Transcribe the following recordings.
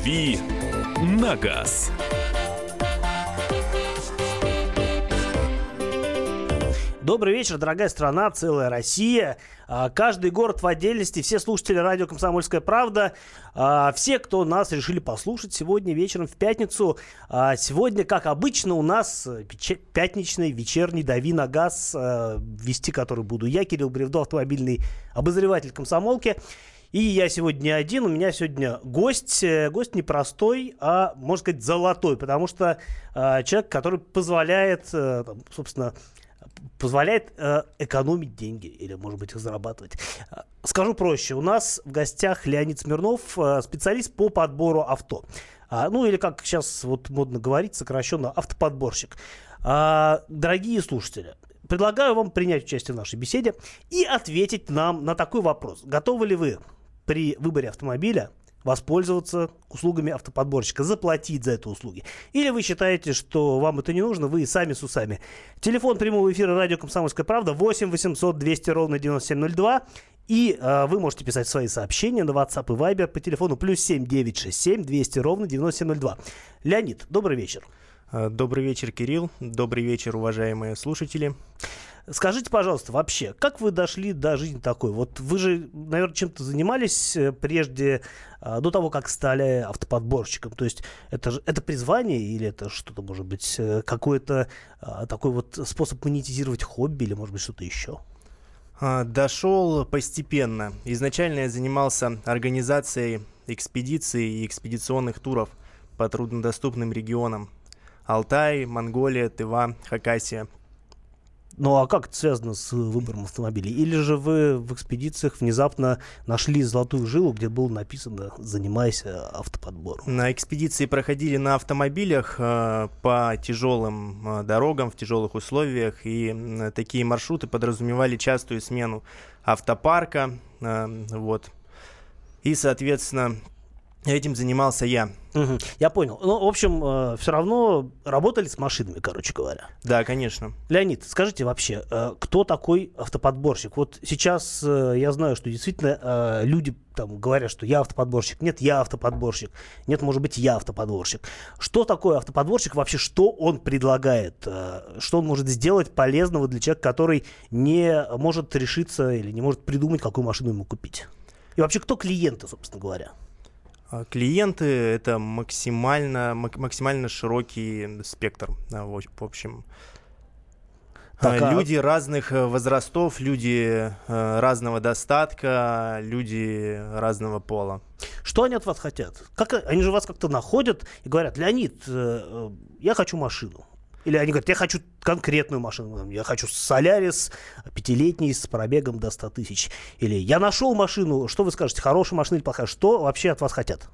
«Дави на газ». Добрый вечер, дорогая страна, целая Россия. А, каждый город в отдельности, все слушатели радио «Комсомольская правда», а, все, кто нас решили послушать сегодня вечером в пятницу. А, сегодня, как обычно, у нас пятничный вечерний «Дави на газ», вести который буду я, Кирилл Бревдо, автомобильный обозреватель комсомолки. И я сегодня один, у меня сегодня гость, э, гость не простой, а, можно сказать, золотой, потому что э, человек, который позволяет, э, собственно, позволяет э, экономить деньги или, может быть, их зарабатывать. Э, скажу проще. У нас в гостях Леонид Смирнов, э, специалист по подбору авто. А, ну, или, как сейчас вот модно говорить, сокращенно автоподборщик. А, дорогие слушатели, предлагаю вам принять участие в нашей беседе и ответить нам на такой вопрос. Готовы ли вы при выборе автомобиля воспользоваться услугами автоподборщика, заплатить за это услуги. Или вы считаете, что вам это не нужно, вы сами с усами. Телефон прямого эфира радио «Комсомольская правда» 8 800 200 ровно 9702. И э, вы можете писать свои сообщения на WhatsApp и Viber по телефону плюс 7 967 200 ровно 9702. Леонид, добрый вечер. Э, добрый вечер, Кирилл. Добрый вечер, уважаемые слушатели. Скажите, пожалуйста, вообще, как вы дошли до жизни такой? Вот вы же, наверное, чем-то занимались э, прежде, а, до того, как стали автоподборщиком. То есть это, это призвание или это что-то, может быть, э, какой-то а, такой вот способ монетизировать хобби или, может быть, что-то еще? А, дошел постепенно. Изначально я занимался организацией экспедиций и экспедиционных туров по труднодоступным регионам. Алтай, Монголия, Тыва, Хакасия. Ну а как это связано с выбором автомобилей? Или же вы в экспедициях внезапно нашли золотую жилу, где было написано «Занимайся автоподбором»? На экспедиции проходили на автомобилях э, по тяжелым э, дорогам в тяжелых условиях, и э, такие маршруты подразумевали частую смену автопарка, э, вот. И, соответственно, Этим занимался я. Угу, я понял. Ну, в общем, э, все равно работали с машинами, короче говоря. Да, конечно. Леонид, скажите вообще, э, кто такой автоподборщик? Вот сейчас э, я знаю, что действительно э, люди там говорят, что я автоподборщик. Нет, я автоподборщик. Нет, может быть, я автоподборщик. Что такое автоподборщик? Вообще, что он предлагает? Э, что он может сделать полезного для человека, который не может решиться или не может придумать, какую машину ему купить? И вообще, кто клиенты, собственно говоря? А, клиенты — это максимально, максимально широкий спектр, в общем. Так, а... Люди разных э, возрастов, люди э, разного достатка, люди разного пола. Что они от вас хотят? Как, они же вас как-то находят и говорят, Леонид, э, я хочу машину. Или они говорят, я хочу конкретную машину, я хочу Солярис пятилетний с пробегом до 100 тысяч. Или я нашел машину, что вы скажете, хорошая машина или плохая? Что вообще от вас хотят?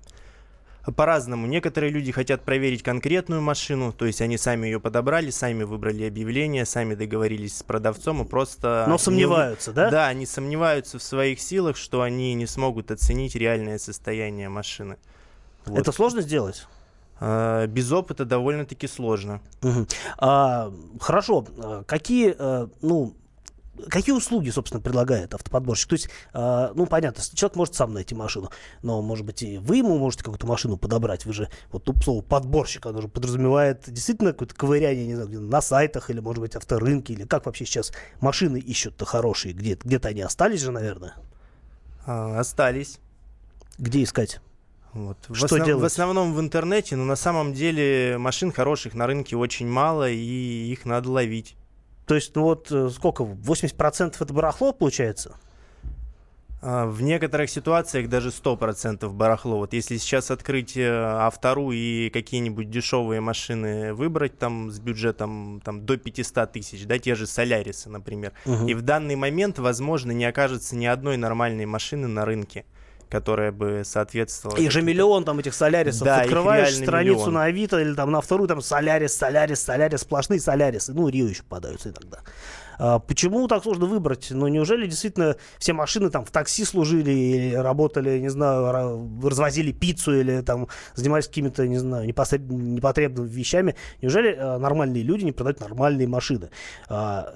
По-разному. Некоторые люди хотят проверить конкретную машину, то есть они сами ее подобрали, сами выбрали объявление, сами договорились с продавцом и просто... Но сомневаются, не... да? Да, они сомневаются в своих силах, что они не смогут оценить реальное состояние машины. Вот. Это сложно сделать? А, без опыта довольно-таки сложно. Угу. А, хорошо. А какие, а, ну, какие услуги, собственно, предлагает автоподборщик? То есть, э, ну, понятно, человек может сам найти машину, но, может быть, и вы ему можете какую-то машину подобрать. Вы же, вот тут слово подборщик, оно же подразумевает действительно какое-то ковыряние, не знаю, на сайтах или, может быть, авторынке, или как вообще сейчас машины ищут-то хорошие? Где- где-то они остались же, наверное? А, остались. Где искать? Вот. Что в, основ... в основном в интернете, но на самом деле машин хороших на рынке очень мало, и их надо ловить. То есть, ну вот э, сколько, 80% это барахло получается? А, в некоторых ситуациях даже 100% барахло. Вот если сейчас открыть э, автору и какие-нибудь дешевые машины выбрать там с бюджетом там, до 500 тысяч, да, те же Солярисы, например, угу. и в данный момент, возможно, не окажется ни одной нормальной машины на рынке которая бы соответствовала. Их же миллион там этих солярисов. Да, Открываешь страницу миллион. на Авито или там на вторую там солярис, солярис, солярис, сплошные солярисы. Ну, Рио еще попадаются иногда. А, почему так сложно выбрать? Ну, неужели действительно все машины там в такси служили или работали, не знаю, развозили пиццу или там занимались какими-то, не знаю, непотребными вещами? Неужели а, нормальные люди не продают нормальные машины? А,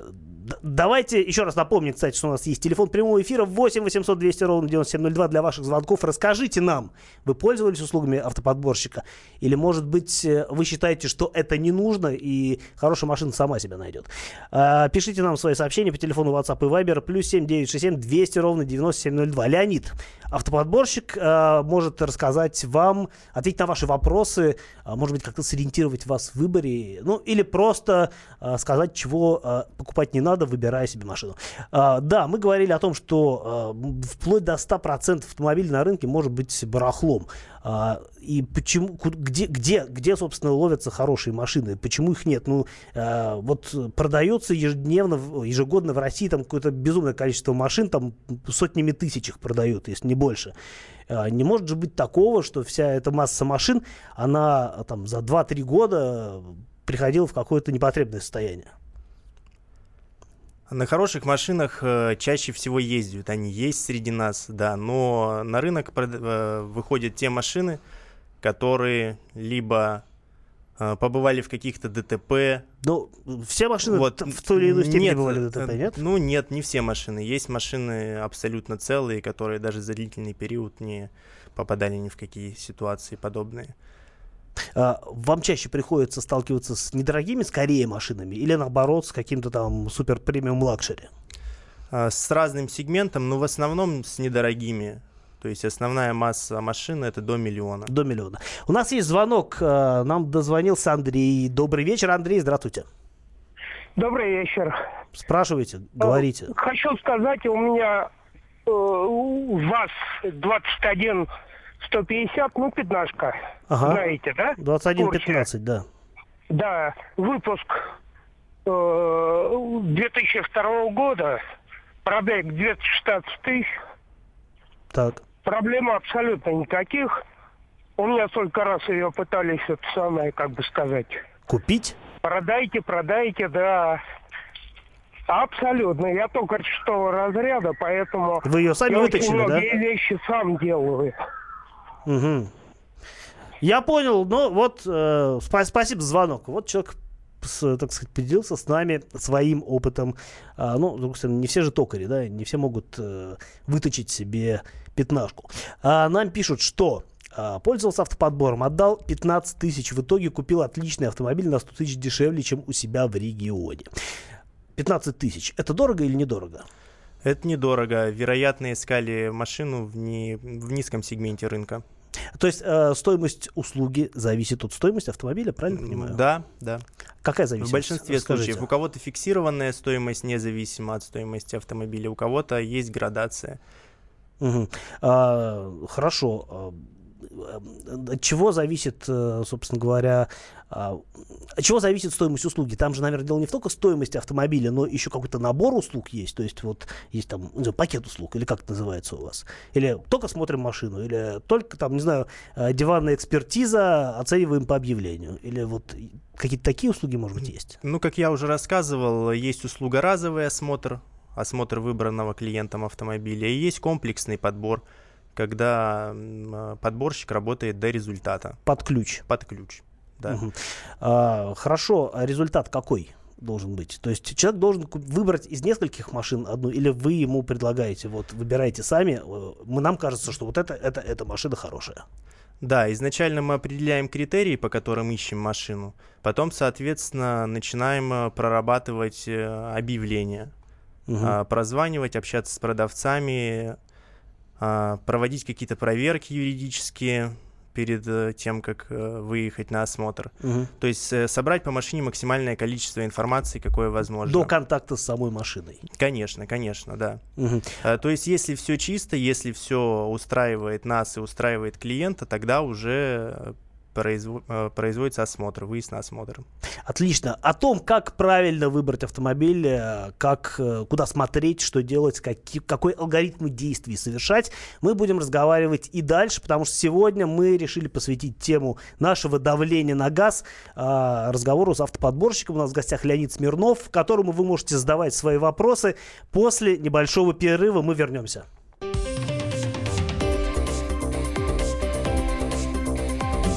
Давайте еще раз напомним, кстати, что у нас есть телефон прямого эфира 8 800 200 ровно 9702 для ваших звонков. Расскажите нам, вы пользовались услугами автоподборщика? Или, может быть, э, вы считаете, что это не нужно и хорошая машина сама себя найдет? А, пишите нам свои сообщения по телефону WhatsApp и Viber плюс 7967 200 ровно 9702. Леонид, автоподборщик, а, может рассказать вам, ответить на ваши вопросы, а, может быть, как-то сориентировать вас в выборе, ну, или просто а, сказать, чего а, покупать не надо выбирая себе машину. А, да, мы говорили о том, что а, вплоть до 100% автомобилей на рынке может быть барахлом. А, и почему, где, где, где, собственно, ловятся хорошие машины? Почему их нет? Ну, а, вот продается ежедневно, ежегодно в России там какое-то безумное количество машин, там сотнями тысяч их продают, если не больше. А, не может же быть такого, что вся эта масса машин, она там за 2-3 года приходила в какое-то непотребное состояние. На хороших машинах э, чаще всего ездят, они есть среди нас, да, но на рынок э, выходят те машины, которые либо э, побывали в каких-то ДТП. Ну, все машины вот, в той или иной степени нет, бывали в ДТП, нет? Ну, нет, не все машины. Есть машины абсолютно целые, которые даже за длительный период не попадали ни в какие ситуации подобные. А, вам чаще приходится сталкиваться с недорогими, скорее машинами, или наоборот с каким-то там супер премиум luxury? А, с разным сегментом, но в основном с недорогими. То есть основная масса машин это до миллиона. До миллиона. У нас есть звонок. А, нам дозвонился Андрей. Добрый вечер, Андрей. Здравствуйте. Добрый вечер. Спрашивайте, говорите. Хочу сказать, у меня э, у вас 21 150, ну, пятнашка. Ага. Знаете, да? 21-15, да. Да, выпуск э, 2002 года, пробег 216 тысяч. Так. Проблем абсолютно никаких. У меня столько раз ее пытались, это самое, как бы сказать... Купить? Продайте, продайте, да. Абсолютно. Я только шестого разряда, поэтому... Вы ее сами я вытащили, очень да? Я вещи сам делаю. Угу. Я понял, ну вот, э, спа- спасибо за звонок. Вот человек с, так сказать, поделился с нами своим опытом. А, ну, стороны, не все же токари, да, не все могут э, выточить себе пятнашку. А, нам пишут, что а, пользовался автоподбором, отдал 15 тысяч, в итоге купил отличный автомобиль на 100 тысяч дешевле, чем у себя в регионе. 15 тысяч. Это дорого или недорого? Это недорого. Вероятно, искали машину в, не, в низком сегменте рынка. То есть э, стоимость услуги зависит от стоимости автомобиля, правильно понимаю? Да, да. Какая зависимость? В большинстве Расскажите. случаев. У кого-то фиксированная стоимость независимо от стоимости автомобиля, у кого-то есть градация. Угу. А, хорошо. А, от чего зависит, э, собственно говоря, а, от чего зависит стоимость услуги? Там же, наверное, дело не в только стоимости автомобиля, но еще какой-то набор услуг есть. То есть вот есть там знаю, пакет услуг, или как это называется у вас? Или только смотрим машину, или только там, не знаю, э, диванная экспертиза, оцениваем по объявлению. Или вот какие-то такие услуги, может быть, есть? Ну, как я уже рассказывал, есть услуга разовый осмотр, осмотр выбранного клиентом автомобиля, и есть комплексный подбор – когда а, подборщик работает до результата. Под ключ. Под ключ, да. Угу. А, хорошо, а результат какой? должен быть. То есть человек должен выбрать из нескольких машин одну, или вы ему предлагаете, вот выбирайте сами. Э, мы, нам кажется, что вот это, это, эта машина хорошая. Да, изначально мы определяем критерии, по которым ищем машину. Потом, соответственно, начинаем э, прорабатывать э, объявления, угу. прозванивать, общаться с продавцами, проводить какие-то проверки юридические перед э, тем, как э, выехать на осмотр. Угу. То есть э, собрать по машине максимальное количество информации, какое возможно. До контакта с самой машиной. Конечно, конечно, да. Угу. То есть если все чисто, если все устраивает нас и устраивает клиента, тогда уже производится э, производится осмотр, выезд на осмотр. Отлично. О том, как правильно выбрать автомобиль, э, как, э, куда смотреть, что делать, какие, какой алгоритм действий совершать, мы будем разговаривать и дальше, потому что сегодня мы решили посвятить тему нашего давления на газ разговору с автоподборщиком. У нас в гостях Леонид Смирнов, которому вы можете задавать свои вопросы. После небольшого перерыва мы вернемся.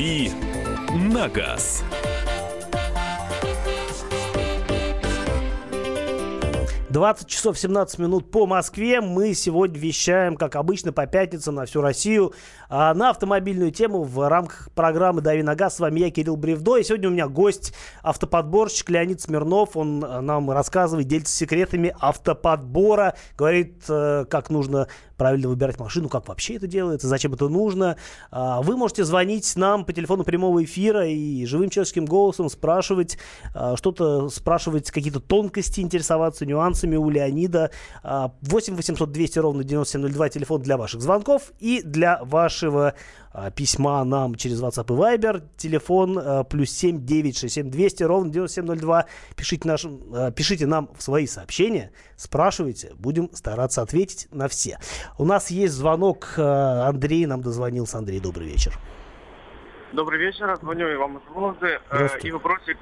«Дави на газ». 20 часов 17 минут по Москве. Мы сегодня вещаем, как обычно, по пятницам на всю Россию а, на автомобильную тему в рамках программы «Дави на газ». С вами я, Кирилл Бревдо. И сегодня у меня гость, автоподборщик Леонид Смирнов. Он а, нам рассказывает, делится секретами автоподбора. Говорит, а, как нужно правильно выбирать машину, как вообще это делается, зачем это нужно. А, вы можете звонить нам по телефону прямого эфира и живым человеческим голосом спрашивать а, что-то, спрашивать какие-то тонкости, интересоваться нюансами у Леонида. 8 800 200 ровно 9702 телефон для ваших звонков и для вашего письма нам через WhatsApp и Viber. Телефон а, плюс 7 967 200 ровно 9702. Пишите, нашим, а, пишите нам в свои сообщения, спрашивайте. Будем стараться ответить на все. У нас есть звонок. Андрей нам дозвонился. Андрей, добрый вечер. Добрый вечер. Звоню вам из Вологды. Э, и вопросик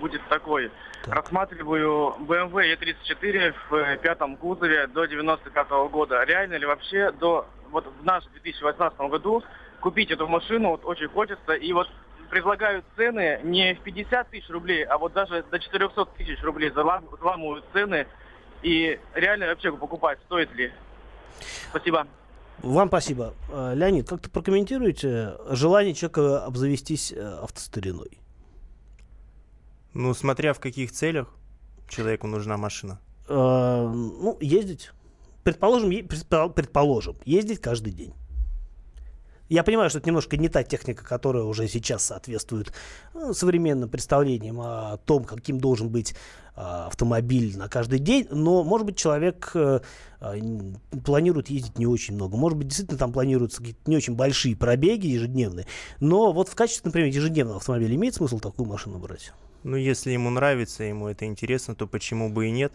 будет такой. Так. Рассматриваю BMW E34 в пятом кузове до 95 -го года. Реально ли вообще до вот в наш 2018 году купить эту машину вот очень хочется. И вот предлагают цены не в 50 тысяч рублей, а вот даже до 400 тысяч рублей заламывают цены. И реально вообще покупать стоит ли? Спасибо. Вам спасибо. Э, Леонид, как-то прокомментируете желание человека обзавестись э, автостариной? Ну, смотря в каких целях человеку нужна машина. Э, ну, ездить. Предположим, предположим, ездить каждый день. Я понимаю, что это немножко не та техника, которая уже сейчас соответствует ну, современным представлениям о том, каким должен быть а, автомобиль на каждый день, но, может быть, человек а, планирует ездить не очень много. Может быть, действительно там планируются какие-то не очень большие пробеги ежедневные, но вот в качестве, например, ежедневного автомобиля имеет смысл такую машину брать? Ну, если ему нравится, ему это интересно, то почему бы и нет?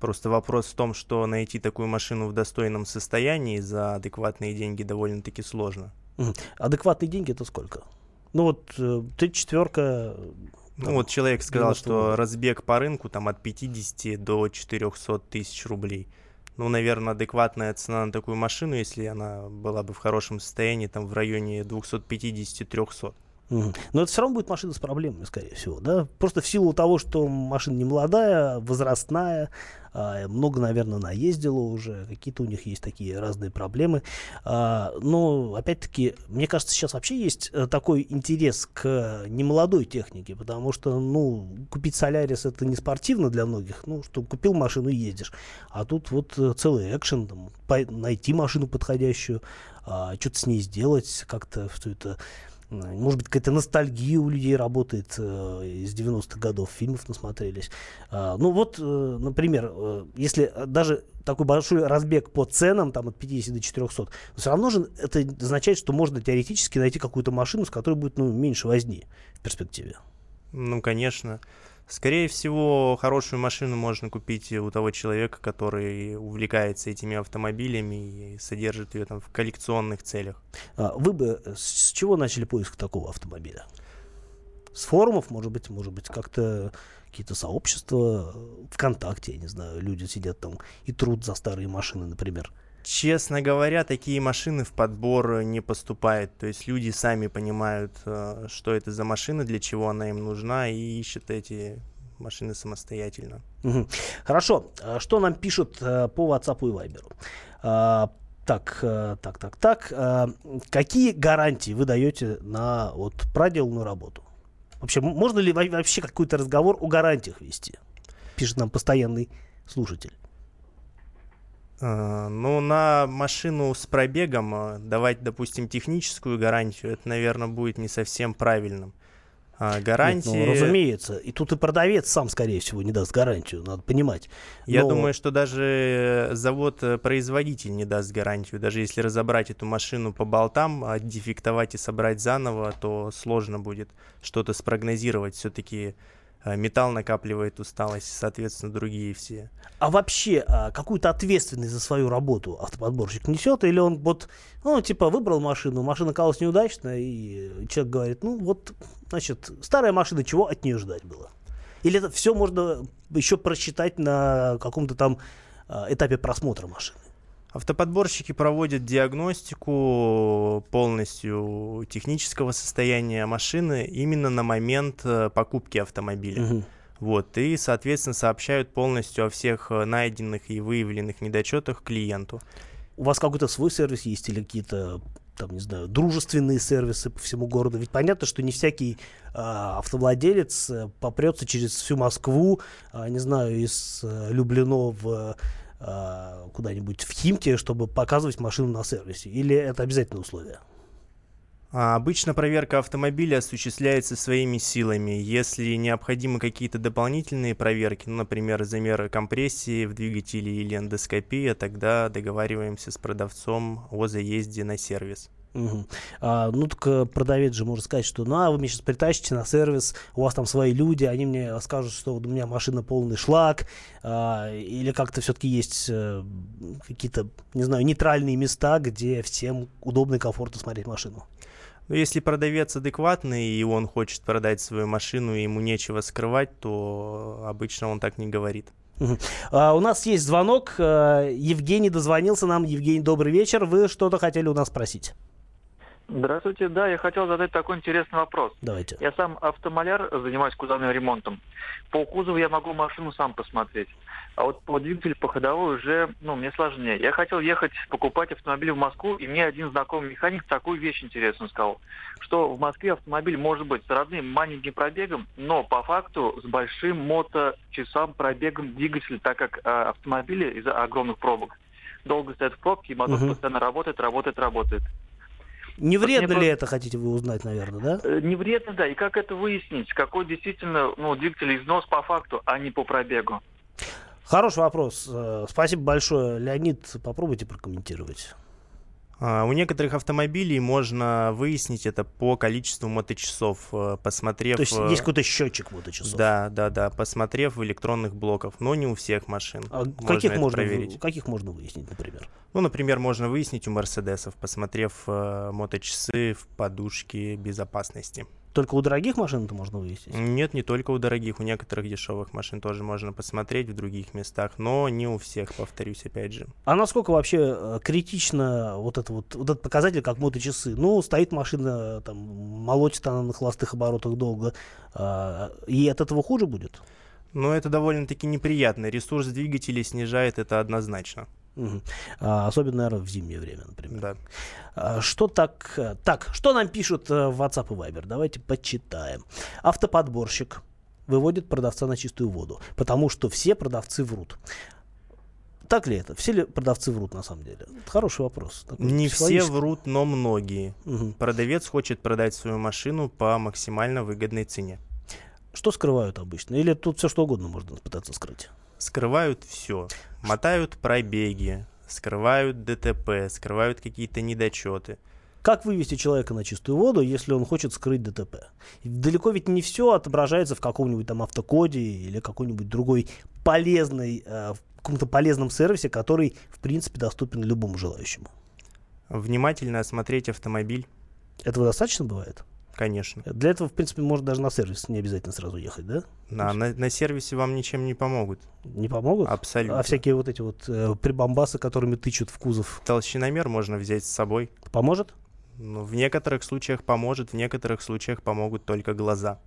Просто вопрос в том, что найти такую машину в достойном состоянии за адекватные деньги довольно-таки сложно. Адекватные деньги это сколько? Ну вот э, ты четверка. Ну вот человек сказал, что разбег по рынку там от 50 до 400 тысяч рублей. Ну, наверное, адекватная цена на такую машину, если она была бы в хорошем состоянии, там в районе 250-300. Но это все равно будет машина с проблемами, скорее всего, да? Просто в силу того, что машина не молодая, возрастная, а, много, наверное, наездила уже, какие-то у них есть такие разные проблемы. А, но, опять-таки, мне кажется, сейчас вообще есть э, такой интерес к немолодой технике, потому что, ну, купить Солярис это не спортивно для многих, ну, что купил машину и ездишь. А тут вот э, целый экшен, там, найти машину подходящую, а, что-то с ней сделать, как-то все это может быть, какая-то ностальгия у людей работает э, из 90-х годов, фильмов насмотрелись. Э, ну вот, э, например, э, если даже такой большой разбег по ценам, там от 50 до 400, все равно же это означает, что можно теоретически найти какую-то машину, с которой будет ну, меньше возни в перспективе. Ну, конечно. Скорее всего, хорошую машину можно купить у того человека, который увлекается этими автомобилями и содержит ее там в коллекционных целях. А вы бы с чего начали поиск такого автомобиля? С форумов, может быть, может быть, как-то какие-то сообщества ВКонтакте, я не знаю, люди сидят там и труд за старые машины, например. Честно говоря, такие машины в подбор не поступают. То есть люди сами понимают, э, что это за машина, для чего она им нужна, и ищут эти машины самостоятельно. Угу. Хорошо. А что нам пишут э, по WhatsApp и Viber? А, Так, э, так, так, так. Э, какие гарантии вы даете на вот проделанную работу? Вообще, можно ли вообще какой-то разговор о гарантиях вести? Пишет нам постоянный слушатель. Ну, на машину с пробегом давать, допустим, техническую гарантию, это, наверное, будет не совсем правильным. А, гарантии... Нет, ну, разумеется. И тут и продавец сам, скорее всего, не даст гарантию, надо понимать. Но... Я думаю, что даже завод-производитель не даст гарантию. Даже если разобрать эту машину по болтам, дефектовать и собрать заново, то сложно будет что-то спрогнозировать. Все-таки а, металл накапливает усталость, соответственно, другие все. А вообще, а, какую-то ответственность за свою работу автоподборщик несет? Или он вот, ну, типа, выбрал машину, машина оказалась неудачная, и человек говорит, ну, вот, значит, старая машина, чего от нее ждать было? Или это все можно еще просчитать на каком-то там а, этапе просмотра машины? Автоподборщики проводят диагностику полностью технического состояния машины именно на момент э, покупки автомобиля. Угу. Вот, и, соответственно, сообщают полностью о всех э, найденных и выявленных недочетах клиенту. У вас какой-то свой сервис есть или какие-то там, не знаю, дружественные сервисы по всему городу. Ведь понятно, что не всякий э, автовладелец попрется через всю Москву, э, не знаю, из э, Люблино в э, куда-нибудь в Химте, чтобы показывать машину на сервисе? Или это обязательное условие? А обычно проверка автомобиля осуществляется своими силами. Если необходимы какие-то дополнительные проверки, ну, например, замеры компрессии в двигателе или эндоскопия, тогда договариваемся с продавцом о заезде на сервис. Угу. А, ну, так продавец же может сказать, что ну, а вы меня сейчас притащите на сервис, у вас там свои люди, они мне скажут, что у меня машина полный шлак, а, или как-то все-таки есть а, какие-то, не знаю, нейтральные места, где всем удобно и комфортно смотреть машину. Ну, если продавец адекватный, и он хочет продать свою машину, и ему нечего скрывать, то обычно он так не говорит. А, у нас есть звонок. А, Евгений дозвонился нам. Евгений, добрый вечер. Вы что-то хотели у нас спросить? Здравствуйте, да, я хотел задать такой интересный вопрос. Давайте. Я сам автомаляр, занимаюсь кузовным ремонтом. По кузову я могу машину сам посмотреть. А вот по двигателю, по ходовой уже, ну, мне сложнее. Я хотел ехать покупать автомобиль в Москву, и мне один знакомый механик такую вещь интересную сказал, что в Москве автомобиль может быть с родным маленьким пробегом, но по факту с большим моточасам пробегом двигателя, так как э, автомобили из-за огромных пробок долго стоят в пробке, и мотор угу. постоянно работает, работает, работает. Не вредно ли это, хотите вы узнать, наверное, да? Э, не вредно, да. И как это выяснить? Какой действительно ну, двигатель износ по факту, а не по пробегу? Хороший вопрос. Э, спасибо большое. Леонид, попробуйте прокомментировать. А, у некоторых автомобилей можно выяснить это по количеству моточасов, э, посмотрев... То есть есть какой-то счетчик моточасов? Да, да, да, посмотрев в электронных блоках, но не у всех машин. А можно каких, можно, проверить. каких можно выяснить, например? Ну, например, можно выяснить у Мерседесов, посмотрев э, моточасы в подушке безопасности. Только у дорогих машин это можно выяснить? Нет, не только у дорогих, у некоторых дешевых машин тоже можно посмотреть в других местах, но не у всех, повторюсь опять же. А насколько вообще э, критично вот, это вот, вот этот показатель, как моточасы? Ну, стоит машина, там, молотит она на холостых оборотах долго, а, и от этого хуже будет? Ну, это довольно-таки неприятно. Ресурс двигателя снижает это однозначно. Угу. А, особенно, наверное, в зимнее время, например. Да. А, что так... Э, так, что нам пишут э, в WhatsApp и Viber? Давайте почитаем. Автоподборщик выводит продавца на чистую воду, потому что все продавцы врут. Так ли это? Все ли продавцы врут на самом деле? Это хороший вопрос. Такой Не все врут, но многие. Угу. Продавец хочет продать свою машину по максимально выгодной цене. Что скрывают обычно? Или тут все что угодно можно пытаться скрыть? скрывают все. Мотают пробеги, скрывают ДТП, скрывают какие-то недочеты. Как вывести человека на чистую воду, если он хочет скрыть ДТП? Далеко ведь не все отображается в каком-нибудь там автокоде или какой-нибудь другой полезной, э, в каком-то полезном сервисе, который, в принципе, доступен любому желающему. Внимательно осмотреть автомобиль. Этого достаточно бывает? Конечно. Для этого, в принципе, можно даже на сервис не обязательно сразу ехать, да? На, на, на сервисе вам ничем не помогут. Не помогут? Абсолютно. А всякие вот эти вот э, прибамбасы, которыми тычут в кузов? Толщиномер можно взять с собой. Поможет? Ну, в некоторых случаях поможет, в некоторых случаях помогут только глаза.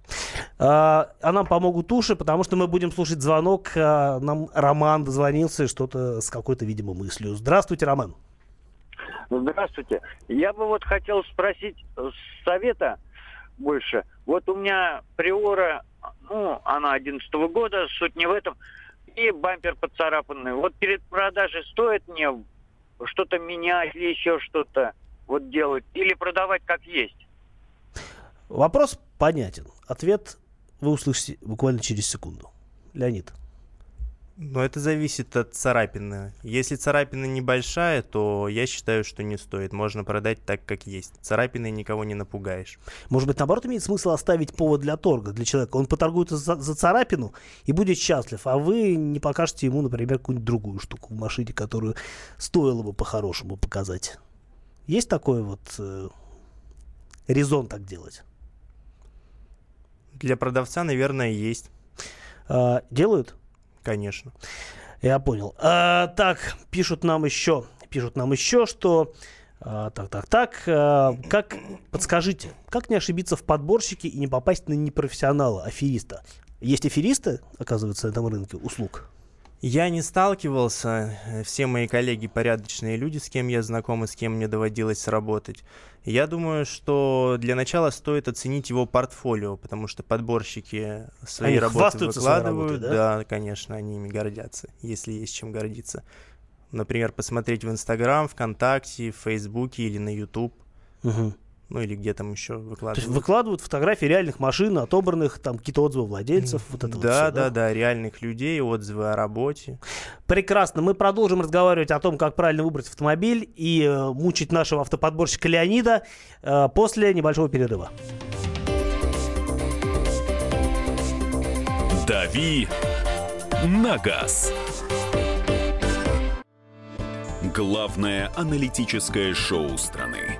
А, а нам помогут уши, потому что мы будем слушать звонок. А, нам Роман дозвонился что-то с какой-то, видимо, мыслью. Здравствуйте, Роман. Здравствуйте. Я бы вот хотел спросить совета больше. Вот у меня приора, ну, она 11 -го года, суть не в этом, и бампер поцарапанный. Вот перед продажей стоит мне что-то менять или еще что-то вот делать, или продавать как есть? Вопрос понятен. Ответ вы услышите буквально через секунду. Леонид. Но это зависит от царапины. Если царапина небольшая, то я считаю, что не стоит. Можно продать так, как есть. Царапиной никого не напугаешь. Может быть, наоборот, имеет смысл оставить повод для торга для человека. Он поторгует за, за царапину и будет счастлив, а вы не покажете ему, например, какую-нибудь другую штуку в машине, которую стоило бы по-хорошему показать. Есть такой вот э, резон так делать? Для продавца, наверное, есть. А, делают? Конечно. Я понял. А, так, пишут нам еще, пишут нам еще, что а, так, так, так. А, как подскажите, как не ошибиться в подборщике и не попасть на непрофессионала, афериста? Есть аферисты, оказывается, на этом рынке услуг? Я не сталкивался. Все мои коллеги порядочные люди, с кем я знаком и с кем мне доводилось работать. Я думаю, что для начала стоит оценить его портфолио, потому что подборщики свои они работы выкладывают. Работой, да? да, конечно, они ими гордятся, если есть чем гордиться. Например, посмотреть в Инстаграм, ВКонтакте, в Фейсбуке или на Ютуб. Угу ну или где там еще выкладывают. То есть выкладывают фотографии реальных машин, отобранных, там какие-то отзывы владельцев, вот это да, вот все, да, да, да, реальных людей, отзывы о работе. Прекрасно. Мы продолжим разговаривать о том, как правильно выбрать автомобиль и э, мучить нашего автоподборщика Леонида э, после небольшого перерыва. Дави на газ. Главное аналитическое шоу страны.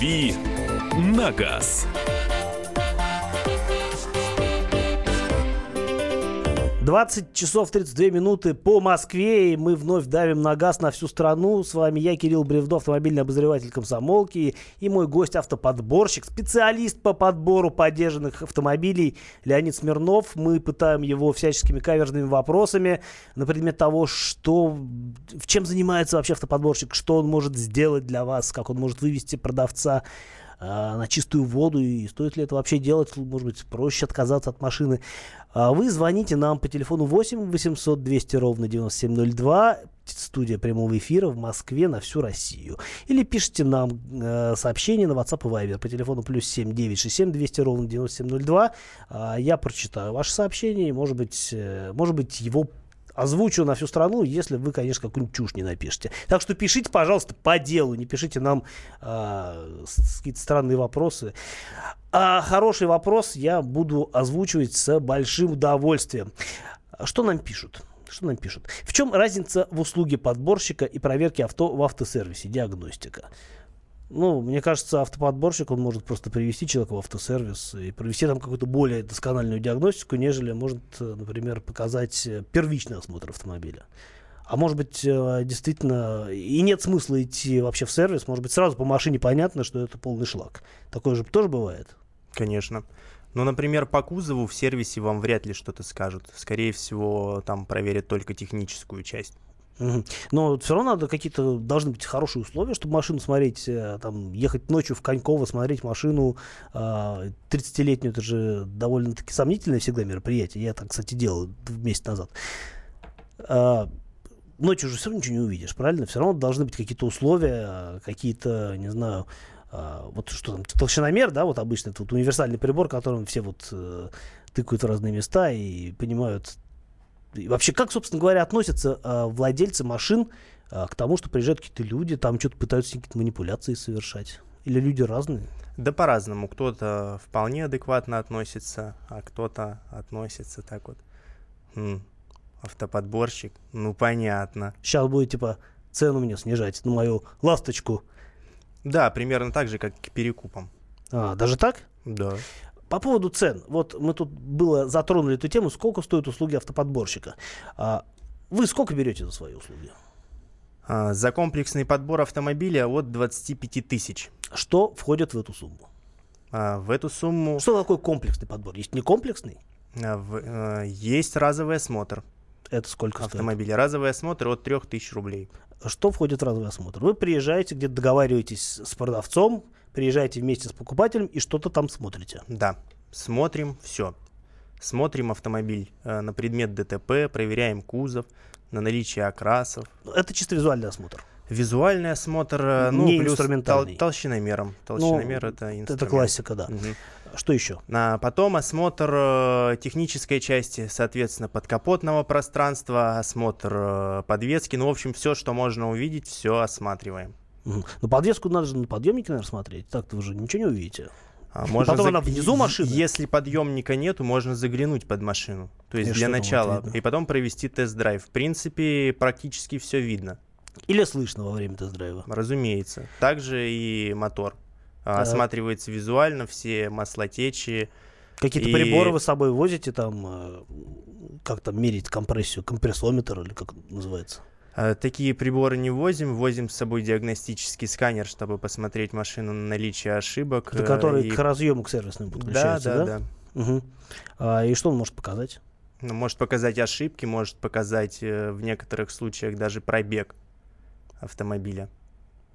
«Дави на газ». 20 часов 32 минуты по Москве, и мы вновь давим на газ на всю страну. С вами я, Кирилл Бревдо, автомобильный обозреватель комсомолки, и мой гость автоподборщик, специалист по подбору поддержанных автомобилей Леонид Смирнов. Мы пытаем его всяческими каверзными вопросами на предмет того, что, в чем занимается вообще автоподборщик, что он может сделать для вас, как он может вывести продавца а, на чистую воду, и стоит ли это вообще делать, может быть, проще отказаться от машины. А вы звоните нам по телефону 8 800 200 ровно 9702, студия прямого эфира в Москве на всю Россию. Или пишите нам э, сообщение на WhatsApp и Viber по телефону плюс 7 967 200 ровно 9702. Э, я прочитаю ваше сообщение, и, может быть, э, может быть, его озвучу на всю страну, если вы, конечно, какую-нибудь чушь не напишете. Так что пишите, пожалуйста, по делу, не пишите нам э, какие-то странные вопросы. А хороший вопрос я буду озвучивать с большим удовольствием. Что нам пишут? Что нам пишут? В чем разница в услуге подборщика и проверки авто в автосервисе, диагностика? Ну, мне кажется, автоподборщик, он может просто привести человека в автосервис и провести там какую-то более доскональную диагностику, нежели может, например, показать первичный осмотр автомобиля. А может быть, э, действительно, и нет смысла идти вообще в сервис, может быть, сразу по машине понятно, что это полный шлак. Такое же тоже бывает? Конечно. Ну, например, по кузову в сервисе вам вряд ли что-то скажут. Скорее всего, там проверят только техническую часть. Но все равно надо какие-то должны быть хорошие условия, чтобы машину смотреть, э, там, ехать ночью в Коньково, смотреть машину 30-летнюю, а, это же довольно-таки сомнительное всегда мероприятие. Я так, кстати, делал месяц назад. А, ночью уже все равно ничего не увидишь, правильно? Все равно должны быть какие-то условия, какие-то, не знаю, а, вот что там, толщиномер, да, вот обычно это вот универсальный прибор, которым все вот э, тыкают в разные места и понимают, и вообще, как, собственно говоря, относятся э, владельцы машин э, к тому, что приезжают какие-то люди, там что-то пытаются какие-то манипуляции совершать? Или люди разные? Да по-разному. Кто-то вполне адекватно относится, а кто-то относится так вот. М, автоподборщик, ну понятно. Сейчас будет типа цену мне снижать на мою ласточку. Да, примерно так же, как к перекупам. А, даже так? Да. По поводу цен. Вот мы тут было затронули эту тему, сколько стоят услуги автоподборщика. А, вы сколько берете за свои услуги? А, за комплексный подбор автомобиля от 25 тысяч. Что входит в эту сумму? А, в эту сумму... Что такое комплексный подбор? Есть не комплексный? А, в, а, есть разовый осмотр. Это сколько автомобиля? Стоит? Разовый осмотр от 3000 рублей. Что входит в разовый осмотр? Вы приезжаете, где-то договариваетесь с продавцом, приезжаете вместе с покупателем и что-то там смотрите. Да, смотрим все. Смотрим автомобиль э, на предмет ДТП, проверяем кузов, на наличие окрасов. Это чисто визуальный осмотр. Визуальный осмотр, э, ну, Не плюс. Тол- толщиномером. Толщиномер ну, это инструмент. Это классика, да. Угу. Что еще? А потом осмотр э, технической части, соответственно, подкапотного пространства, осмотр э, подвески. Ну, в общем, все, что можно увидеть, все осматриваем. Угу. Но подвеску надо же на подъемнике, наверное, смотреть. Так-то вы же ничего не увидите. А можно потом за... она внизу машины. Если подъемника нету, можно заглянуть под машину. То есть и для начала. И потом провести тест-драйв. В принципе, практически все видно. Или слышно во время тест-драйва. Разумеется. Также и мотор. Так. Осматривается визуально, все маслотечи. Какие-то и... приборы вы с собой возите, там, э, как там мерить компрессию, компрессометр или как называется? А, такие приборы не возим, возим с собой диагностический сканер, чтобы посмотреть машину на наличие ошибок. Это который и... к разъему, к сервисному подключается, да? Да, да. да. Угу. А, и что он может показать? Ну, может показать ошибки, может показать э, в некоторых случаях даже пробег автомобиля.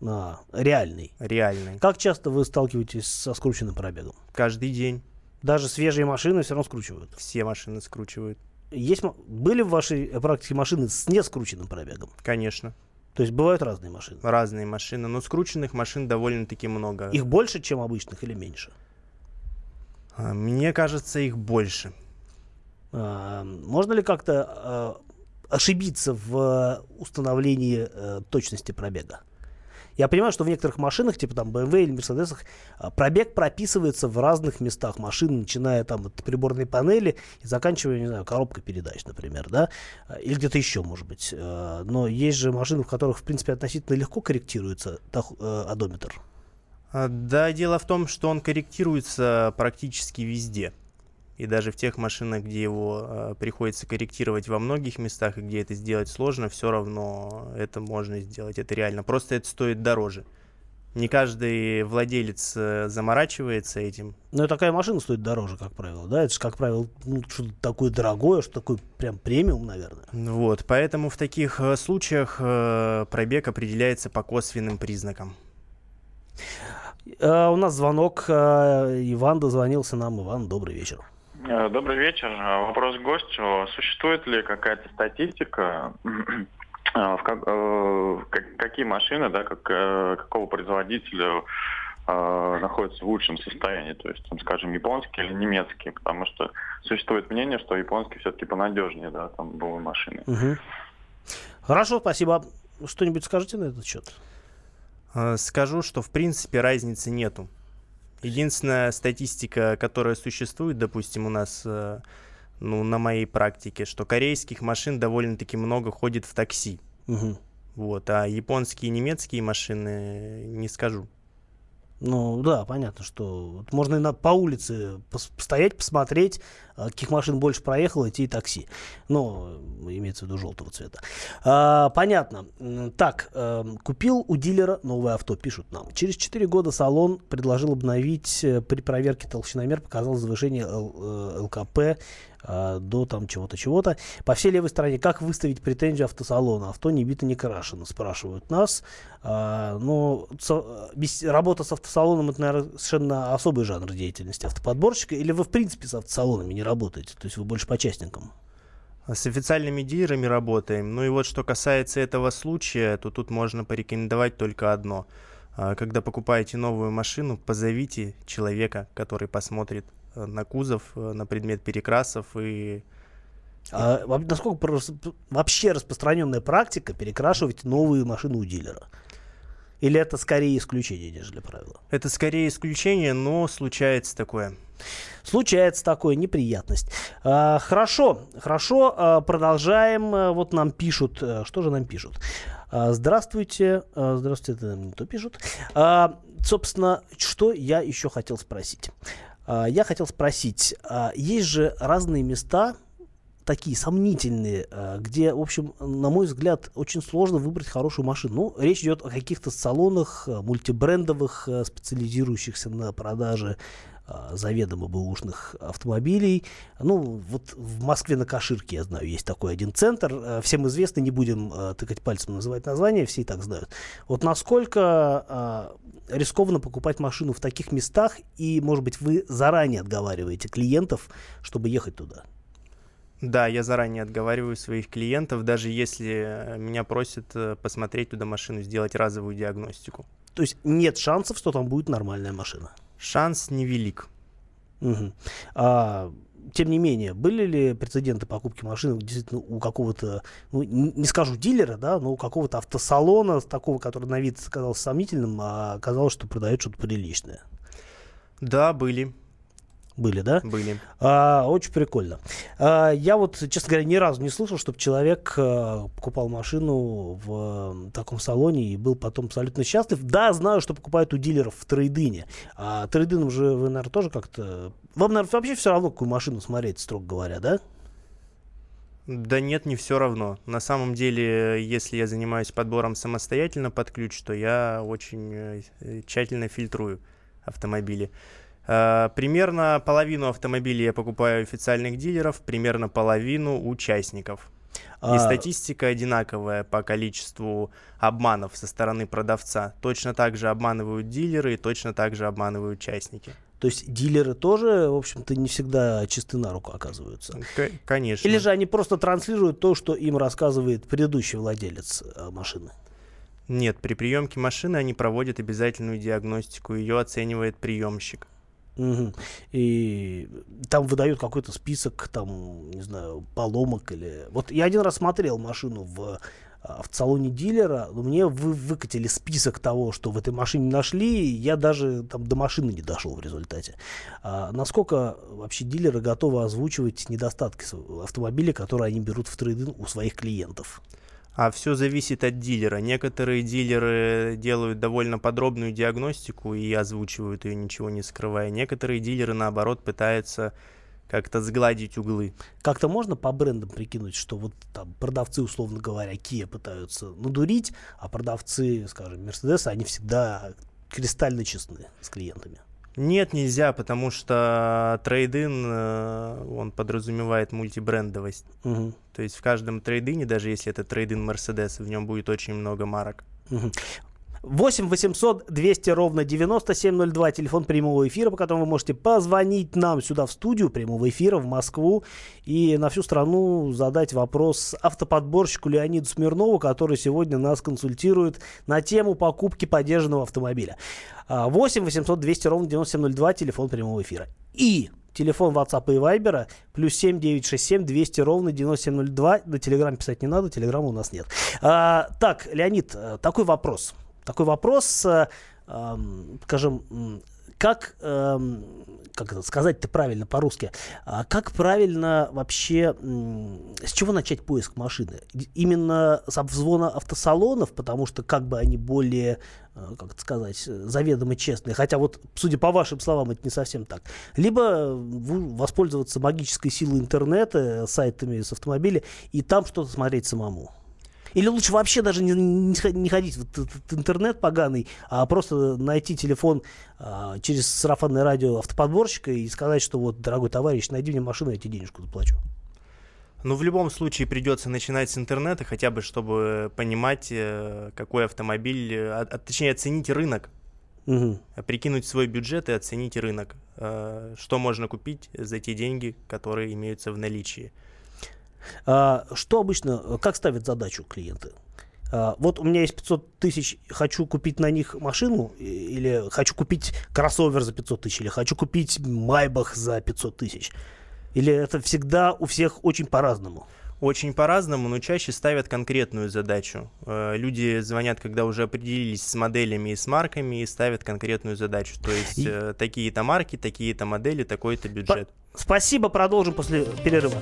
А, реальный. Реальный. Как часто вы сталкиваетесь со скрученным пробегом? Каждый день. Даже свежие машины все равно скручивают? Все машины скручивают. Есть, были в вашей практике машины с нескрученным пробегом? Конечно. То есть бывают разные машины? Разные машины, но скрученных машин довольно-таки много. Их больше, чем обычных или меньше? А, мне кажется, их больше. А, можно ли как-то а, ошибиться в установлении а, точности пробега? Я понимаю, что в некоторых машинах, типа там BMW или Mercedes, а, пробег прописывается в разных местах машины, начиная там от приборной панели и заканчивая, не знаю, коробкой передач, например, да, а, или где-то еще, может быть. А, но есть же машины, в которых, в принципе, относительно легко корректируется одометр. Да, дело в том, что он корректируется практически везде. И даже в тех машинах, где его э, приходится корректировать во многих местах, и где это сделать сложно, все равно это можно сделать. Это реально. Просто это стоит дороже. Не каждый владелец э, заморачивается этим. Но такая машина стоит дороже, как правило, да? Это же, как правило, ну, что-то такое дорогое, что такое прям премиум, наверное. Вот, поэтому в таких э, случаях э, пробег определяется по косвенным признакам. Uh, у нас звонок. Иван дозвонился нам. Иван, добрый вечер. Э, добрый вечер. Э, вопрос к гостю. Существует ли какая-то статистика, э, в как, какие машины, да, как, какого производителя находятся в лучшем состоянии, то есть, там, скажем, японские или немецкие, потому что существует мнение, что японские все-таки понадежнее, да, там, было машины. Угу. Хорошо, спасибо. Что-нибудь скажете на этот счет? Скажу, что в принципе разницы нету. Единственная статистика, которая существует, допустим, у нас, э, ну, на моей практике, что корейских машин довольно-таки много ходит в такси. Угу. Вот, а японские и немецкие машины не скажу. Ну да, понятно, что вот можно и на, по улице постоять, посмотреть, а, каких машин больше проехало, идти и такси. Ну, имеется в виду желтого цвета. А, понятно. Так, а, купил у дилера новое авто, пишут нам. Через 4 года салон предложил обновить э, при проверке толщиномер, показал завышение ЛКП э, до там чего-то, чего-то. По всей левой стороне, как выставить претензию автосалона? Авто не бито, не крашено, спрашивают нас. А, но со, без, работа с автосалоном, это, наверное, совершенно особый жанр деятельности автоподборщика. Или вы, в принципе, с автосалонами не работаете? То есть вы больше по частникам? С официальными дилерами работаем. Ну и вот что касается этого случая, то тут можно порекомендовать только одно. А, когда покупаете новую машину, позовите человека, который посмотрит Э, на кузов, э, на предмет перекрасов и... А насколько вообще распространенная практика перекрашивать новые машины у дилера? Или это скорее исключение, нежели правило? Это скорее исключение, но случается такое. Случается такое, неприятность. А, хорошо, хорошо, а, продолжаем. Вот нам пишут, что же нам пишут? А, здравствуйте. А, здравствуйте, это не то пишут. А, собственно, что я еще хотел спросить? А, я хотел спросить, а, есть же разные места, такие сомнительные, а, где, в общем, на мой взгляд, очень сложно выбрать хорошую машину. Ну, речь идет о каких-то салонах мультибрендовых, специализирующихся на продаже заведомо бэушных автомобилей. Ну, вот в Москве на Каширке, я знаю, есть такой один центр. Всем известный, не будем тыкать пальцем называть название, все и так знают. Вот насколько рискованно покупать машину в таких местах, и, может быть, вы заранее отговариваете клиентов, чтобы ехать туда? Да, я заранее отговариваю своих клиентов, даже если меня просят э, посмотреть туда машину, сделать разовую диагностику. То есть нет шансов, что там будет нормальная машина? Шанс невелик. Угу. А тем не менее, были ли прецеденты покупки машины действительно у какого-то, ну, не скажу дилера, да, но у какого-то автосалона, такого, который на вид казался сомнительным, а оказалось, что продает что-то приличное? Да, были. Были, да? Были. А, очень прикольно. А, я вот, честно говоря, ни разу не слышал, чтобы человек а, покупал машину в а, таком салоне и был потом абсолютно счастлив. Да, знаю, что покупают у дилеров в трейдине. А трейдином же вы, наверное, тоже как-то... Вам, наверное, вообще все равно, какую машину смотреть, строго говоря, да? Да нет, не все равно. На самом деле, если я занимаюсь подбором самостоятельно под ключ, то я очень э, тщательно фильтрую автомобили. Э, примерно половину автомобилей я покупаю у официальных дилеров, примерно половину участников. И а... статистика одинаковая по количеству обманов со стороны продавца. Точно так же обманывают дилеры и точно так же обманывают участники. То есть дилеры тоже, в общем-то, не всегда чисты на руку оказываются. К- конечно. Или же они просто транслируют то, что им рассказывает предыдущий владелец э, машины? Нет, при приемке машины они проводят обязательную диагностику, ее оценивает приемщик. Угу. И там выдают какой-то список, там, не знаю, поломок или... Вот я один раз смотрел машину в а, в салоне дилера, но мне вы выкатили список того, что в этой машине нашли, и я даже там до машины не дошел в результате. А насколько вообще дилеры готовы озвучивать недостатки автомобиля, которые они берут в трейдинг у своих клиентов? А все зависит от дилера. Некоторые дилеры делают довольно подробную диагностику и озвучивают ее, ничего не скрывая. Некоторые дилеры, наоборот, пытаются как-то сгладить углы. Как-то можно по брендам прикинуть, что вот там продавцы, условно говоря, Kia пытаются надурить, а продавцы, скажем, Mercedes, они всегда кристально честны с клиентами? Нет, нельзя, потому что трейдин, э, он подразумевает мультибрендовость. Угу. То есть в каждом трейдине, даже если это трейдин Mercedes, в нем будет очень много марок. Угу. 8 800 200 ровно 9702, телефон прямого эфира, по которому вы можете позвонить нам сюда в студию прямого эфира в Москву и на всю страну задать вопрос автоподборщику Леониду Смирнову, который сегодня нас консультирует на тему покупки поддержанного автомобиля. 8 800 200 ровно 9702, телефон прямого эфира. И телефон WhatsApp и Viber плюс 7 967 200 ровно 9702. На Телеграм писать не надо, Телеграма у нас нет. А, так, Леонид, э, такой вопрос такой вопрос, э, скажем, как, эм, как это сказать-то правильно по-русски, а как правильно вообще, с чего начать поиск машины? Именно с обзвона автосалонов, потому что как бы они более, э, как это сказать, заведомо честные, хотя вот, судя по вашим словам, это не совсем так. Либо воспользоваться магической силой интернета, сайтами с автомобиля, и там что-то смотреть самому. Или лучше вообще даже не, не ходить в этот интернет поганый, а просто найти телефон а, через сарафанное радио автоподборщика и сказать, что вот, дорогой товарищ, найди мне машину, я тебе денежку заплачу. Ну, в любом случае придется начинать с интернета, хотя бы чтобы понимать, э, какой автомобиль, а, а, точнее оценить рынок, угу. прикинуть свой бюджет и оценить рынок, э, что можно купить за те деньги, которые имеются в наличии. А, что обычно, как ставят задачу клиенты? А, вот у меня есть 500 тысяч, хочу купить на них машину, или хочу купить кроссовер за 500 тысяч, или хочу купить Майбах за 500 тысяч. Или это всегда у всех очень по-разному? Очень по-разному, но чаще ставят конкретную задачу. Э, люди звонят, когда уже определились с моделями и с марками, и ставят конкретную задачу. То есть и... Э, такие-то марки, такие-то модели, такой-то бюджет. Спасибо, продолжим после перерыва.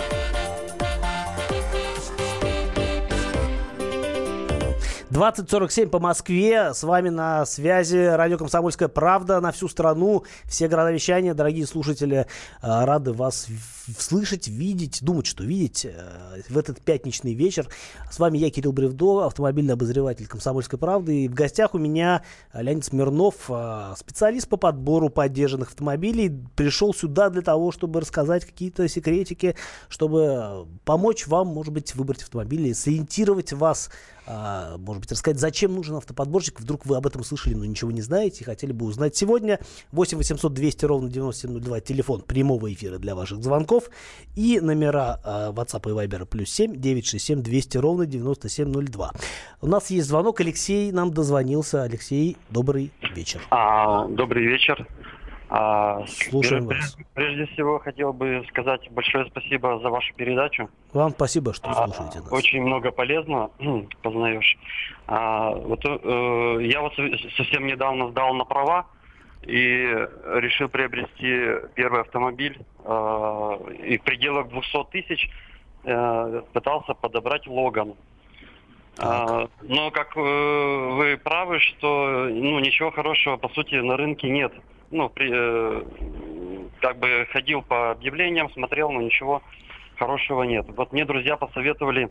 2047 по Москве. С вами на связи радио «Комсомольская правда» на всю страну. Все города вещания, дорогие слушатели, э, рады вас слышать, видеть, думать, что видеть э, в этот пятничный вечер. С вами я, Кирилл Бревдо, автомобильный обозреватель «Комсомольской правды». И в гостях у меня Леонид Смирнов, э, специалист по подбору поддержанных автомобилей. Пришел сюда для того, чтобы рассказать какие-то секретики, чтобы помочь вам, может быть, выбрать автомобили, сориентировать вас может быть, рассказать, зачем нужен автоподборщик. Вдруг вы об этом слышали, но ничего не знаете и хотели бы узнать сегодня. 8 800 200 ровно 9702, телефон прямого эфира для ваших звонков. И номера э, WhatsApp и Viber плюс 7 967 200 ровно 9702. У нас есть звонок. Алексей нам дозвонился. Алексей, добрый вечер. А, добрый вечер. А, Слушаем прежде, вас. Прежде всего, хотел бы сказать большое спасибо за вашу передачу. Вам спасибо, что а, слушаете нас. Очень много полезного познаешь. А, вот, э, я вот совсем недавно сдал на права и решил приобрести первый автомобиль. Э, и в пределах 200 тысяч э, пытался подобрать Логан. А, но как э, вы правы, что ну, ничего хорошего по сути на рынке нет ну, при, э, как бы ходил по объявлениям, смотрел, но ничего хорошего нет. Вот мне друзья посоветовали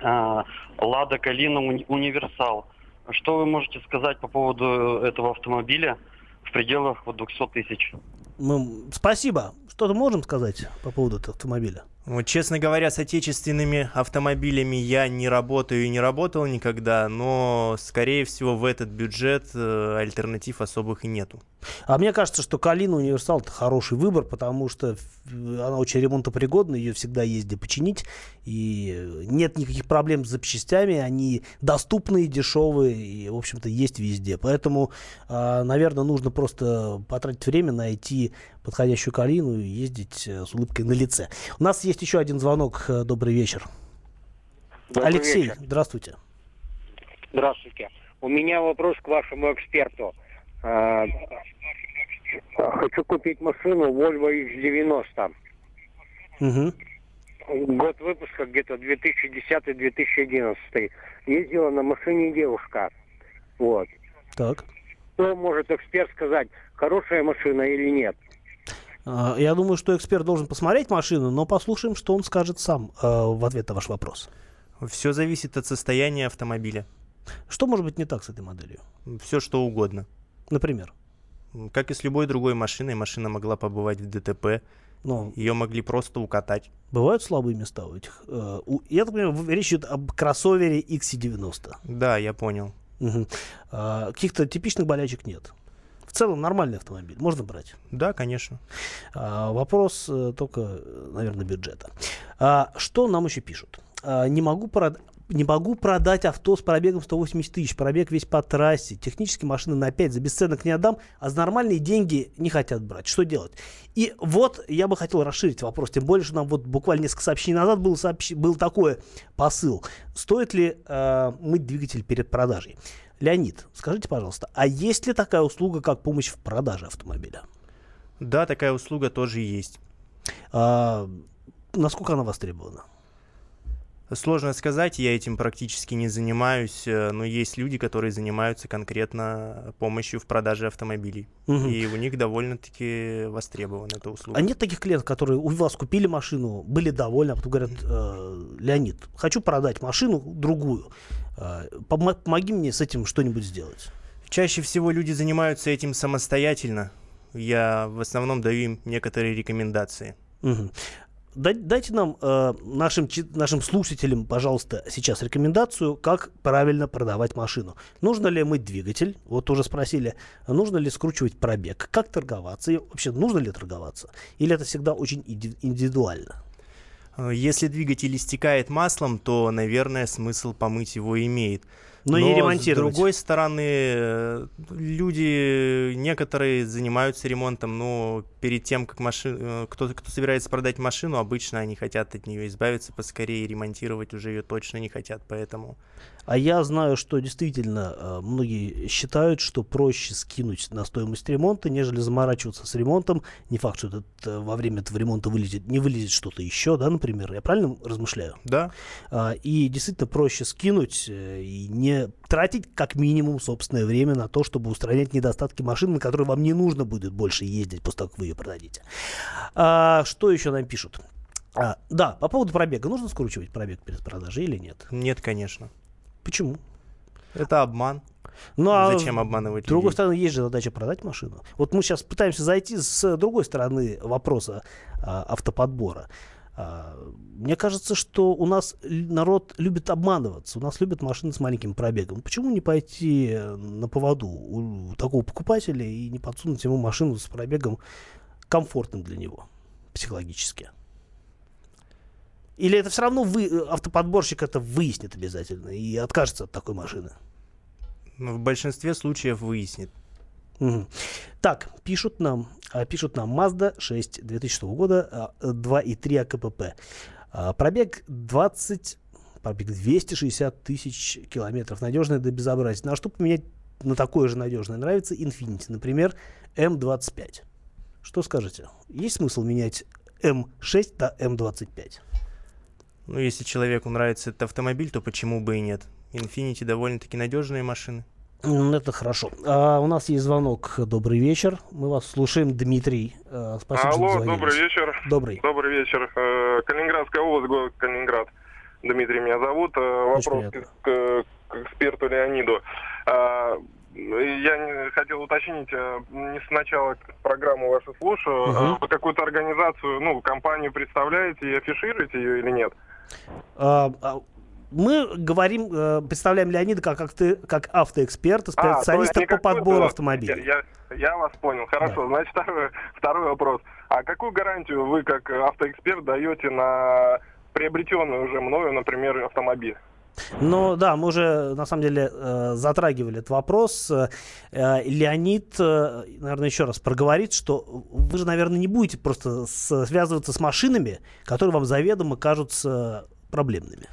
э, Лада Калина уни- Универсал. Что вы можете сказать по поводу этого автомобиля в пределах вот 200 тысяч? Ну, спасибо. Что-то можем сказать по поводу автомобиля? Вот, честно говоря, с отечественными автомобилями я не работаю и не работал никогда, но, скорее всего, в этот бюджет э, альтернатив особых и нету. А мне кажется, что Калина Универсал это хороший выбор, потому что она очень ремонтопригодна, ее всегда есть починить, и нет никаких проблем с запчастями, они доступные, дешевые, и, в общем-то, есть везде. Поэтому, а, наверное, нужно просто потратить время, найти подходящую Калину и ездить э, с улыбкой на лице. У нас есть еще один звонок. Э, добрый вечер. Добрый Алексей, вечер. здравствуйте. Здравствуйте. У меня вопрос к вашему эксперту. А, хочу купить машину Volvo X90. Угу. Год выпуска где-то 2010-2011. Ездила на машине девушка. Вот. Так. Что может эксперт сказать, хорошая машина или нет? А, я думаю, что эксперт должен посмотреть машину, но послушаем, что он скажет сам э, в ответ на ваш вопрос. Все зависит от состояния автомобиля. Что может быть не так с этой моделью? Все что угодно. Например? Как и с любой другой машиной, машина могла побывать в ДТП. Но... Ее могли просто укатать. Бывают слабые места у этих? Э, я так понимаю, речь идет об кроссовере XC90. Да, я понял. Угу. А, каких-то типичных болячек нет? В целом нормальный автомобиль, можно брать? Да, конечно. А, вопрос э, только, наверное, бюджета. А, что нам еще пишут? А, не могу продать не могу продать авто с пробегом 180 тысяч, пробег весь по трассе, технически машины на 5 за бесценок не отдам, а за нормальные деньги не хотят брать. Что делать? И вот я бы хотел расширить вопрос, тем более, что нам вот буквально несколько сообщений назад был, сообщ... был такой посыл. Стоит ли э, мыть двигатель перед продажей? Леонид, скажите, пожалуйста, а есть ли такая услуга, как помощь в продаже автомобиля? Да, такая услуга тоже есть. А, насколько она востребована? Сложно сказать, я этим практически не занимаюсь, э, но есть люди, которые занимаются конкретно помощью в продаже автомобилей. Угу. И у них довольно-таки востребована эта услуга. А нет таких клиентов, которые у вас купили машину, были довольны, а потом говорят, э, Леонид, хочу продать машину другую, помоги мне с этим что-нибудь сделать. Чаще всего люди занимаются этим самостоятельно. Я в основном даю им некоторые рекомендации. Угу. Дайте нам, э, нашим, нашим слушателям, пожалуйста, сейчас рекомендацию, как правильно продавать машину. Нужно ли мыть двигатель? Вот уже спросили. Нужно ли скручивать пробег? Как торговаться? И вообще, нужно ли торговаться? Или это всегда очень индивидуально? Э, если двигатель истекает маслом, то, наверное, смысл помыть его имеет. Но, Но не ремонтировать. С другой стороны, э, люди некоторые занимаются ремонтом, но перед тем, как машина, кто, кто собирается продать машину, обычно они хотят от нее избавиться поскорее, ремонтировать уже ее точно не хотят, поэтому. А я знаю, что действительно э, многие считают, что проще скинуть на стоимость ремонта, нежели заморачиваться с ремонтом. Не факт, что этот, э, во время этого ремонта вылезет, не вылезет что-то еще, да, например. Я правильно размышляю? Да. А, и действительно проще скинуть и не тратить как минимум собственное время на то, чтобы устранять недостатки машины, на которые вам не нужно будет больше ездить после того, как вы ее продадите. А, что еще нам пишут? А, да, по поводу пробега. Нужно скручивать пробег перед продажей или нет? Нет, конечно. Почему? Это обман. Ну, а Зачем обманывать С другой стороны, есть же задача продать машину. Вот мы сейчас пытаемся зайти с другой стороны вопроса а, автоподбора. А, мне кажется, что у нас народ любит обманываться. У нас любят машины с маленьким пробегом. Почему не пойти на поводу у такого покупателя и не подсунуть ему машину с пробегом комфортным для него психологически? Или это все равно вы, э, автоподборщик это выяснит обязательно и откажется от такой машины? Ну, в большинстве случаев выяснит. Угу. Так, пишут нам, а, пишут нам Mazda 6 2006 года, 2.3 АКПП. А, пробег 20, пробег 260 тысяч километров. Надежное до безобразия. На что поменять на такое же надежное? Нравится Infiniti, например, M25. Что скажете? Есть смысл менять M6 на M25? Ну, если человеку нравится этот автомобиль, то почему бы и нет? Infiniti довольно-таки надежные машины. Это хорошо. А, у нас есть звонок. Добрый вечер. Мы вас слушаем, Дмитрий. А, спасибо, Алло, что добрый вечер. Добрый. Добрый вечер. Э, Калининградская область, город Калининград. Дмитрий меня зовут. Э, вопрос к, к эксперту Леониду. А, я хотел уточнить, э, не сначала программу вашу слушаю, угу. а какую-то организацию, ну, компанию представляете и афишируете ее или нет? А, мы говорим, э, представляем Леонида как, как, ты, как автоэксперта, а, специалиста а, по подбору автомобилей. Я, я, я вас понял. Хорошо. Да. Значит, второй, второй вопрос. А какую гарантию вы как автоэксперт даете на приобретенный уже мною, например, автомобиль? Ну да, мы уже на самом деле э, затрагивали этот вопрос. Э, Леонид, э, наверное, еще раз проговорит, что вы же, наверное, не будете просто связываться с машинами, которые вам заведомо кажутся проблемными.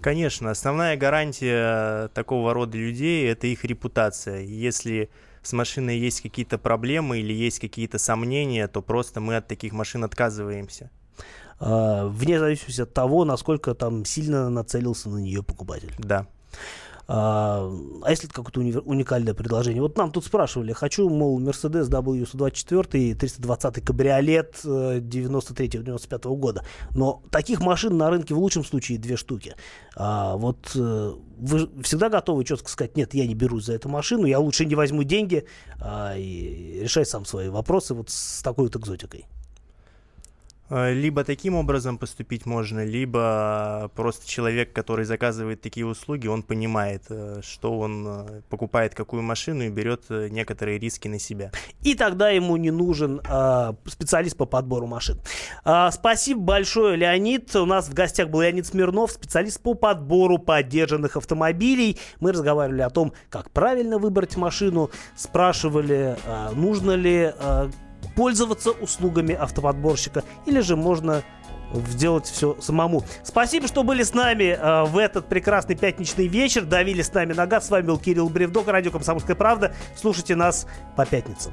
Конечно, основная гарантия такого рода людей – это их репутация. Если с машиной есть какие-то проблемы или есть какие-то сомнения, то просто мы от таких машин отказываемся. А, вне зависимости от того, насколько там сильно нацелился на нее покупатель. Да. А, а если это какое-то уни- уникальное предложение? Вот нам тут спрашивали, хочу, мол, Mercedes W124 320 кабриолет 93-95 э, года. Но таких машин на рынке в лучшем случае две штуки. А, вот э, вы всегда готовы четко сказать, нет, я не берусь за эту машину, я лучше не возьму деньги а, и решай сам свои вопросы вот с такой вот экзотикой. Э, либо таким образом поступить можно, либо просто человек, который заказывает такие услуги, он понимает, э, что он э, покупает какую машину и берет некоторые риски на себя. И тогда ему не нужен э, специалист по подбору машин. Э, спасибо большое, Леонид. У нас в гостях был Леонид Смирнов, специалист по подбору поддержанных автомобилей. Мы разговаривали о том, как правильно выбрать машину, спрашивали, э, нужно ли э, пользоваться услугами автоподборщика, или же можно сделать все самому. Спасибо, что были с нами э, в этот прекрасный пятничный вечер. Давили с нами на газ. С вами был Кирилл Бревдок, радио «Комсомольская правда». Слушайте нас по пятницам.